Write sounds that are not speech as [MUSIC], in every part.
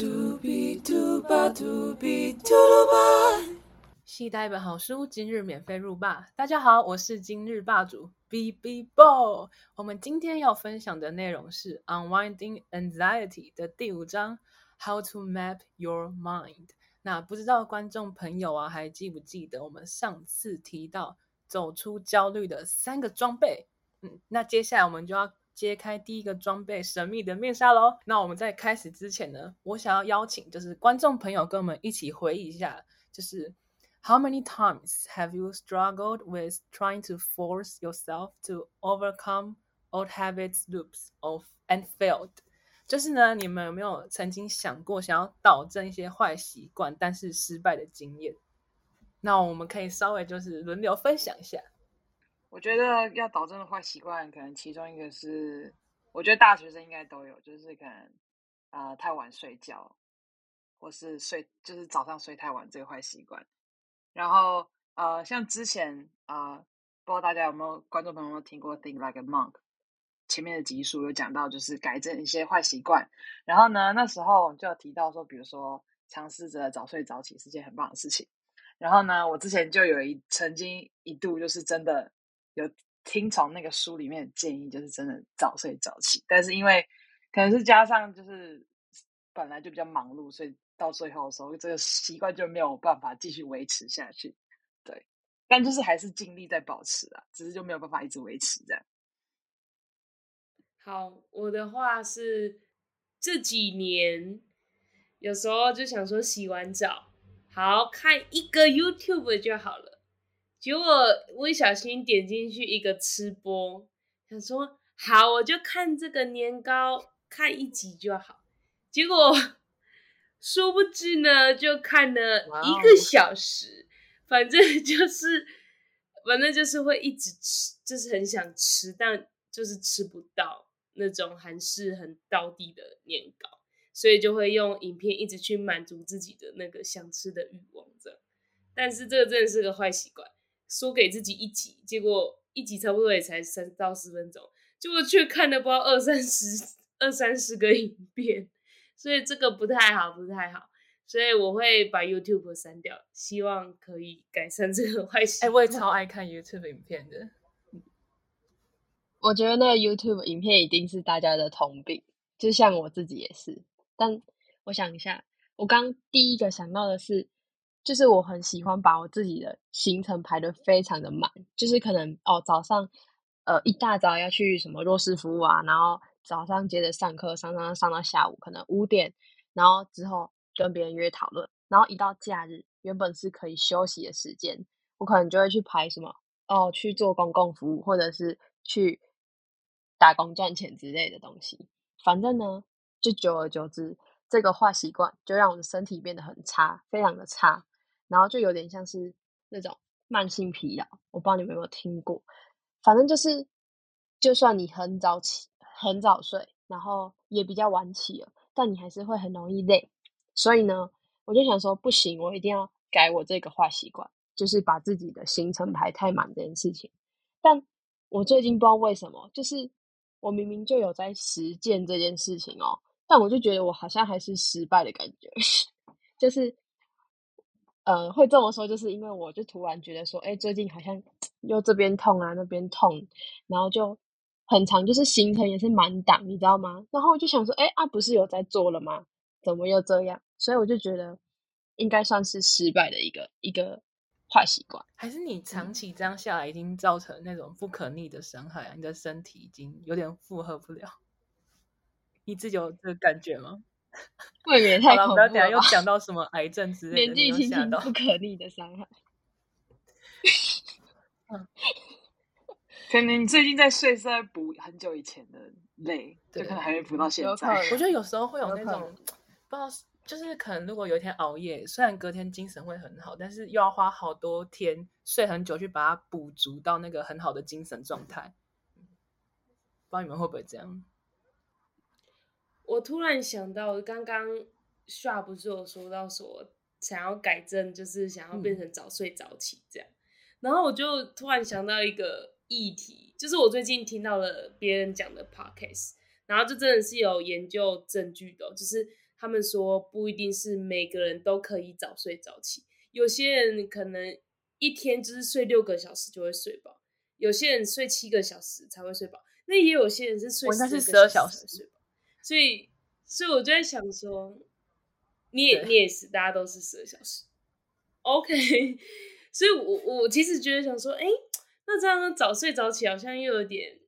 嘟比嘟吧嘟比嘟噜吧，系带一本好书，今日免费入霸。大家好，我是今日霸主 B B Bo。我们今天要分享的内容是《Unwinding Anxiety》的第五章，How to Map Your Mind。那不知道观众朋友啊，还记不记得我们上次提到走出焦虑的三个装备？嗯，那接下来我们就要。揭开第一个装备神秘的面纱喽！那我们在开始之前呢，我想要邀请就是观众朋友跟我们一起回忆一下，就是 How many times have you struggled with trying to force yourself to overcome old habits loops of and failed？就是呢，你们有没有曾经想过想要导正一些坏习惯，但是失败的经验？那我们可以稍微就是轮流分享一下。我觉得要导正的坏习惯，可能其中一个是，我觉得大学生应该都有，就是可能啊太晚睡觉，或是睡就是早上睡太晚这个坏习惯。然后呃，像之前啊，不知道大家有没有观众朋友有听过《Think Like a Monk》前面的集数有讲到，就是改正一些坏习惯。然后呢，那时候就有提到说，比如说尝试着早睡早起是件很棒的事情。然后呢，我之前就有一曾经一度就是真的。有听从那个书里面的建议，就是真的早睡早起。但是因为可能是加上就是本来就比较忙碌，所以到最后的时候，这个习惯就没有办法继续维持下去。对，但就是还是尽力在保持啊，只是就没有办法一直维持这样。好，我的话是这几年有时候就想说洗完澡好看一个 YouTube 就好了。结果我一小心点进去一个吃播，想说好我就看这个年糕，看一集就好。结果殊不知呢，就看了一个小时，反正 [LAUGHS] 就是反正就是会一直吃，就是很想吃，但就是吃不到那种韩式很道地的年糕，所以就会用影片一直去满足自己的那个想吃的欲望。这样，但是这个真的是个坏习惯。说给自己一集，结果一集差不多也才三到四分钟，结果却看了不知道二三十、二三十个影片，所以这个不太好，不太好。所以我会把 YouTube 删掉，希望可以改善这个坏习惯。哎，我也超爱看 YouTube 影片的。我觉得那个 YouTube 影片一定是大家的通病，就像我自己也是。但我想一下，我刚第一个想到的是。就是我很喜欢把我自己的行程排的非常的满，就是可能哦早上，呃一大早要去什么弱势服务啊，然后早上接着上课，上上上到下午可能五点，然后之后跟别人约讨论，然后一到假日原本是可以休息的时间，我可能就会去排什么哦去做公共服务，或者是去打工赚钱之类的东西，反正呢就久而久之，这个坏习惯就让我的身体变得很差，非常的差。然后就有点像是那种慢性疲劳，我不知道你们有没有听过。反正就是，就算你很早起、很早睡，然后也比较晚起了，但你还是会很容易累。所以呢，我就想说，不行，我一定要改我这个坏习惯，就是把自己的行程排太满这件事情。但我最近不知道为什么，就是我明明就有在实践这件事情哦，但我就觉得我好像还是失败的感觉，[LAUGHS] 就是。呃，会这么说，就是因为我就突然觉得说，哎，最近好像 [TSK] 又这边痛啊，那边痛，然后就很长，就是行程也是满档，你知道吗？然后我就想说，哎啊，不是有在做了吗？怎么又这样？所以我就觉得应该算是失败的一个一个坏习惯。还是你长期这样下来，已经造成那种不可逆的伤害啊？你的身体已经有点负荷不了，你自己有这个感觉吗？[LAUGHS] 未免太恐怖了！等下又讲到什么癌症之类的，年纪轻轻不可逆的伤害。[LAUGHS] 嗯，可能你最近在睡，是在补很久以前的累，就可能还没补到现在。我觉得有时候会有那种不知道，就是可能如果有一天熬夜，虽然隔天精神会很好，但是又要花好多天睡很久去把它补足到那个很好的精神状态。不知道你们会不会这样？我突然想到，刚刚 Sha 不是有说到说想要改正，就是想要变成早睡早起这样。然后我就突然想到一个议题，就是我最近听到了别人讲的 podcast，然后就真的是有研究证据的，就是他们说不一定是每个人都可以早睡早起，有些人可能一天就是睡六个小时就会睡饱，有些人睡七个小时才会睡饱，那也有些人是睡我应该是12 12小时睡饱。所以，所以我就在想说，你也你也是，大家都是十二小时，OK。[LAUGHS] 所以我我其实觉得想说，哎、那这样早睡早起好像又有点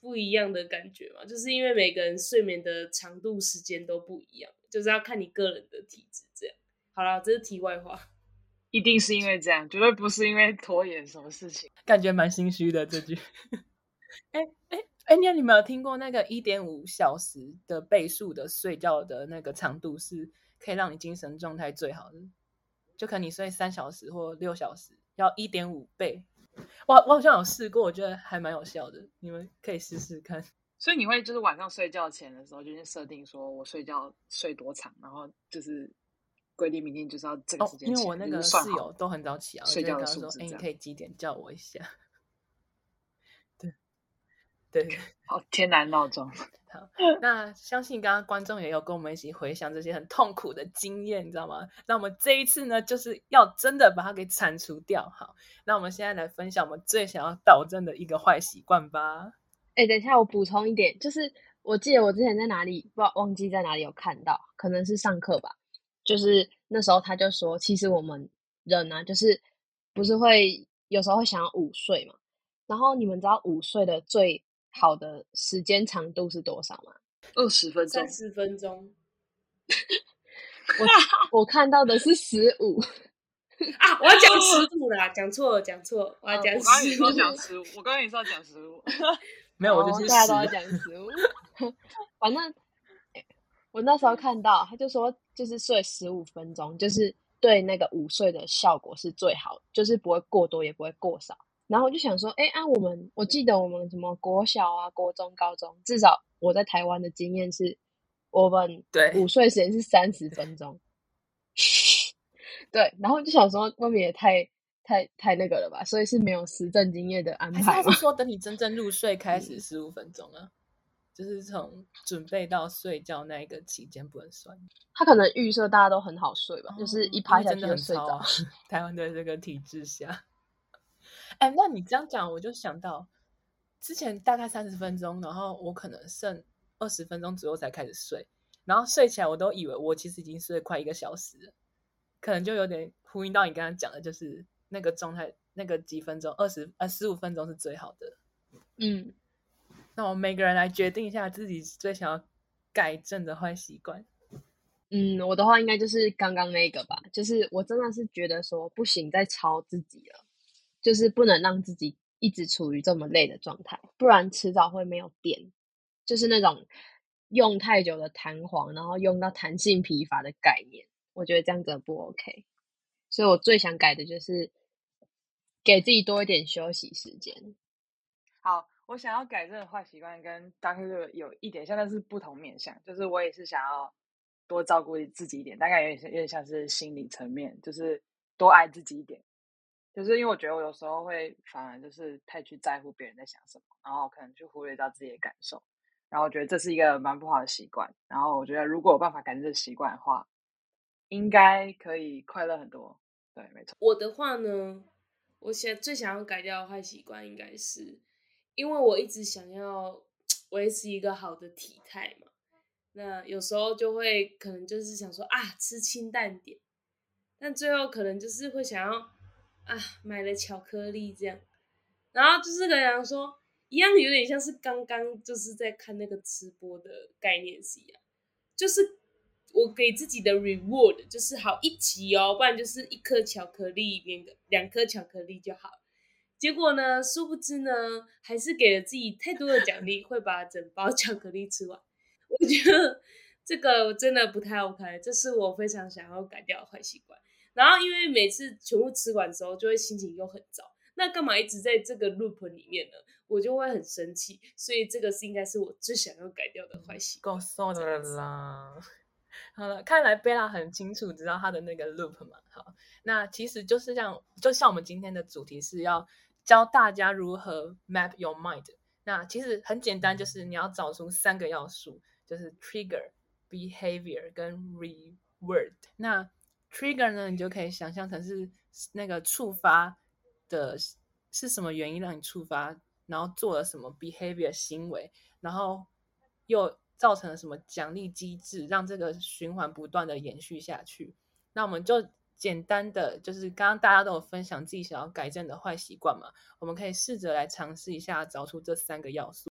不一样的感觉嘛，就是因为每个人睡眠的长度时间都不一样，就是要看你个人的体质这样。好了，这是题外话。一定是因为这样，绝对不是因为拖延什么事情。感觉蛮心虚的这句。[LAUGHS] 哎哎哎，你你们有听过那个一点五小时的倍数的睡觉的那个长度是可以让你精神状态最好的？就可能你睡三小时或六小时，要一点五倍。我我好像有试过，我觉得还蛮有效的，你们可以试试看。[LAUGHS] 所以你会就是晚上睡觉前的时候，就先设定说我睡觉睡多长，然后就是规定明天就是要这个哦时，间因为我那个室友都很早起啊，我睡觉的就会跟他说：“哎，你可以几点叫我一下？”对对。[LAUGHS] 哦，天然闹钟。[LAUGHS] 好，那相信刚刚观众也有跟我们一起回想这些很痛苦的经验，你知道吗？那我们这一次呢，就是要真的把它给铲除掉。好，那我们现在来分享我们最想要导正的一个坏习惯吧。哎、等一下，我补充一点，就是我记得我之前在哪里，不知道忘记在哪里有看到，可能是上课吧。就是那时候他就说，其实我们人啊，就是不是会有时候会想要午睡嘛。然后你们知道午睡的最好的时间长度是多少吗？二十分钟三，十分钟 [LAUGHS] 我 [LAUGHS] 我看到的是十五。啊！我要讲十五啦，讲错了，讲错了，我要讲我刚刚也十说五。讲十五，我刚刚也说讲十五。[LAUGHS] 没有，我哦就是大家都要讲十五。反正我那时候看到，他就说，就是睡十五分钟，就是对那个午睡的效果是最好的，就是不会过多，也不会过少。然后我就想说，哎啊，我们我记得我们什么国小啊、国中、高中，至少我在台湾的经验是，我们对午睡时间是三十分钟。[LAUGHS] 对，然后就想说，未免也太太太那个了吧，所以是没有实证经验的安还是排吗？他是说等你真正入睡开始十五分钟啊？就是从准备到睡觉那一个期间不能算，他可能预设大家都很好睡吧，就是一趴下去就睡着。[LAUGHS] 台湾的这个体制下，哎，那你这样讲，我就想到之前大概三十分钟，然后我可能剩二十分钟左右才开始睡，然后睡起来我都以为我其实已经睡了快一个小时了，可能就有点呼应到你刚刚讲的，就是那个状态，那个几分钟，二十呃十五分钟是最好的。嗯，那我们每个人来决定一下自己最想要改正的坏习惯。嗯，我的话应该就是刚刚那个吧，就是我真的是觉得说不行，再超自己了，就是不能让自己一直处于这么累的状态，不然迟早会没有电，就是那种用太久的弹簧，然后用到弹性疲乏的概念，我觉得这样子不 OK。所以我最想改的就是给自己多一点休息时间。好，我想要改正的坏习惯跟 Doctor 有一点像，但是不同面向。就是我也是想要多照顾自己一点，大概有点有点像是心理层面，就是多爱自己一点。就是因为我觉得我有时候会反而就是太去在乎别人在想什么，然后可能去忽略到自己的感受。然后我觉得这是一个蛮不好的习惯。然后我觉得如果有办法改这个习惯的话，应该可以快乐很多。对，没错。我的话呢，我想最想要改掉的坏习惯，应该是因为我一直想要维持一个好的体态嘛。那有时候就会可能就是想说啊，吃清淡点，但最后可能就是会想要啊，买了巧克力这样，然后就是跟人说一样，有点像是刚刚就是在看那个直播的概念是一样，就是我给自己的 reward 就是好一集哦，不然就是一颗巧克力，两个两颗巧克力就好。结果呢，殊不知呢，还是给了自己太多的奖励，会把整包巧克力吃完。我觉得这个真的不太 OK，这是我非常想要改掉的坏习惯。然后因为每次全部吃完之后，就会心情又很糟，那干嘛一直在这个 loop 里面呢？我就会很生气，所以这个是应该是我最想要改掉的坏习惯。好了，看来贝拉很清楚知道他的那个 loop 嘛。好，那其实就是像，就像我们今天的主题是要教大家如何 map your mind。那其实很简单，就是你要找出三个要素，就是 trigger、behavior 跟 reward。那 trigger 呢，你就可以想象成是那个触发的是什么原因让你触发，然后做了什么 behavior 行为，然后又造成了什么奖励机制，让这个循环不断的延续下去。那我们就简单的，就是刚刚大家都有分享自己想要改正的坏习惯嘛，我们可以试着来尝试一下，找出这三个要素。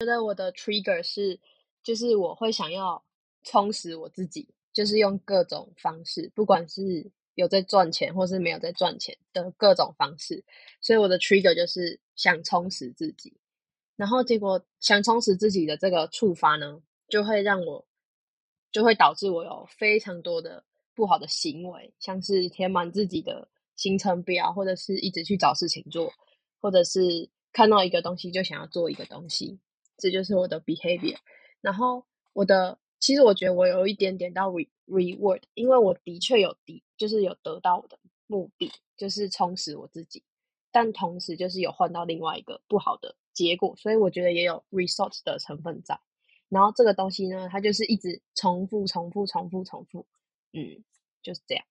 觉得我的 trigger 是，就是我会想要充实我自己，就是用各种方式，不管是有在赚钱或是没有在赚钱的各种方式，所以我的 trigger 就是想充实自己。然后结果想充实自己的这个触发呢，就会让我，就会导致我有非常多的不好的行为，像是填满自己的行程表，或者是一直去找事情做，或者是看到一个东西就想要做一个东西。这就是我的 behavior，然后我的其实我觉得我有一点点到 re reward，因为我的确有的就是有得到我的目的，就是充实我自己，但同时就是有换到另外一个不好的结果，所以我觉得也有 result 的成分在。然后这个东西呢，它就是一直重复、重复、重复、重复，嗯，就是这样。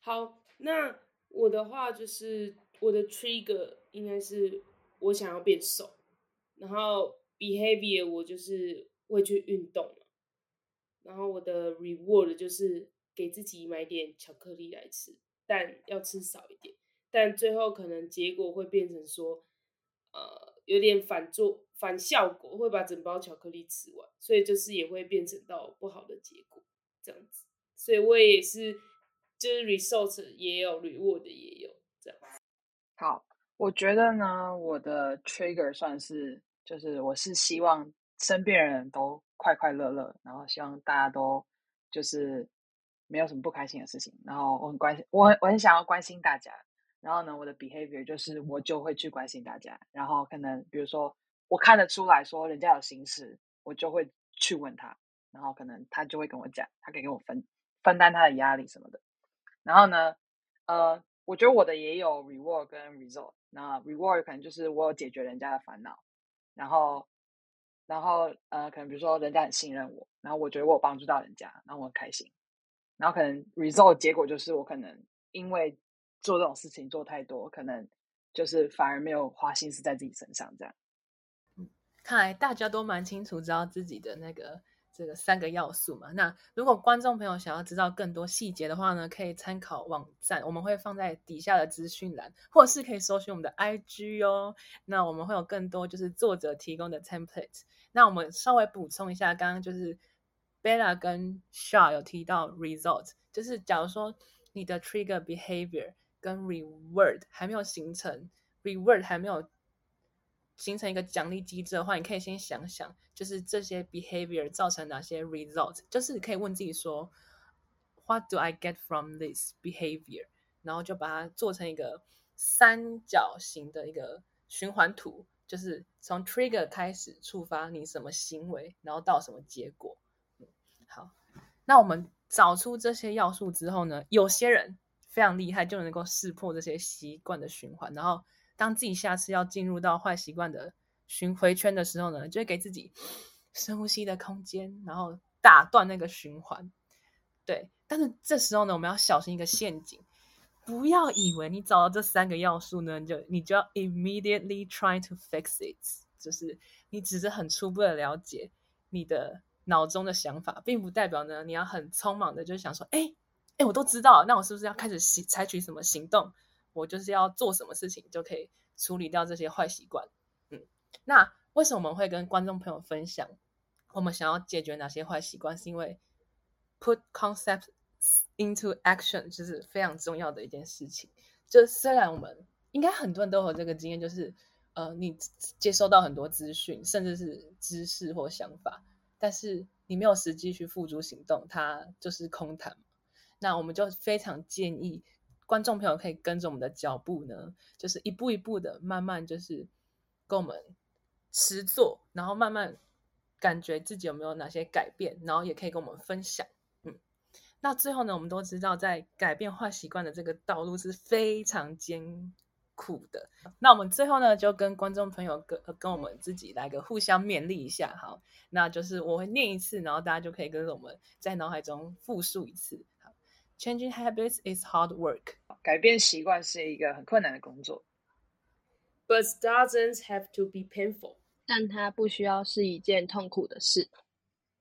好，那我的话就是我的 trigger 应该是我想要变瘦。然后 behavior 我就是会去运动嘛，然后我的 reward 就是给自己买点巧克力来吃，但要吃少一点，但最后可能结果会变成说，呃，有点反作反效果，会把整包巧克力吃完，所以就是也会变成到不好的结果这样子，所以我也是就是 result 也有 reward 也有这样。好，我觉得呢，我的 trigger 算是。就是我是希望身边人都快快乐乐，然后希望大家都就是没有什么不开心的事情，然后我很关心，我很我很想要关心大家，然后呢，我的 behavior 就是我就会去关心大家，然后可能比如说我看得出来说人家有心事，我就会去问他，然后可能他就会跟我讲，他可以跟我分分担他的压力什么的，然后呢，呃，我觉得我的也有 reward 跟 result，那 reward 可能就是我有解决人家的烦恼。然后，然后呃，可能比如说人家很信任我，然后我觉得我有帮助到人家，然后我很开心。然后可能 result 结果就是我可能因为做这种事情做太多，可能就是反而没有花心思在自己身上这样。嗯，看来大家都蛮清楚知道自己的那个。这个三个要素嘛，那如果观众朋友想要知道更多细节的话呢，可以参考网站，我们会放在底下的资讯栏，或是可以搜寻我们的 IG 哦。那我们会有更多就是作者提供的 template。那我们稍微补充一下，刚刚就是 Bella 跟 Shaw 有提到 result，就是假如说你的 trigger behavior 跟 reward 还没有形成，reward 还没有。形成一个奖励机制的话，你可以先想想，就是这些 behavior 造成哪些 result，就是可以问自己说，What do I get from this behavior？然后就把它做成一个三角形的一个循环图，就是从 trigger 开始触发你什么行为，然后到什么结果。好，那我们找出这些要素之后呢，有些人非常厉害，就能够识破这些习惯的循环，然后。当自己下次要进入到坏习惯的循回圈的时候呢，就会给自己 [SNIFFS] 深呼吸的空间，然后打断那个循环。对，但是这时候呢，我们要小心一个陷阱，不要以为你找到这三个要素呢，就你就要 immediately try to fix it，就是你只是很初步的了解你的脑中的想法，并不代表呢你要很匆忙的就想说，哎哎，我都知道，那我是不是要开始行采取什么行动？我就是要做什么事情就可以处理掉这些坏习惯，嗯，那为什么我们会跟观众朋友分享我们想要解决哪些坏习惯？是因为 put concepts into action 就是非常重要的一件事情。就虽然我们应该很多人都有这个经验，就是呃，你接收到很多资讯，甚至是知识或想法，但是你没有实际去付诸行动，它就是空谈。那我们就非常建议。观众朋友可以跟着我们的脚步呢，就是一步一步的，慢慢就是跟我们实做，然后慢慢感觉自己有没有哪些改变，然后也可以跟我们分享。嗯，那最后呢，我们都知道，在改变坏习惯的这个道路是非常艰苦的。那我们最后呢，就跟观众朋友跟跟我们自己来个互相勉励一下。好，那就是我会念一次，然后大家就可以跟着我们在脑海中复述一次。好，Changing habits is hard work。改变习惯是一个很困难的工作。But doesn't have to be painful。但它不需要是一件痛苦的事。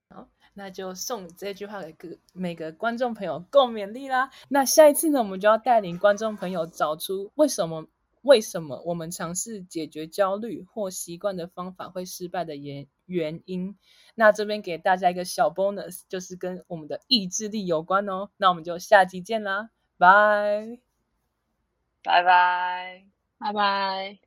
好那就送这句话给各每个观众朋友共勉力啦。那下一次呢，我们就要带领观众朋友找出为什么为什么我们尝试解决焦虑或习惯的方法会失败的原原因。那这边给大家一个小 bonus，就是跟我们的意志力有关哦。那我们就下集见啦，拜。拜拜。拜拜。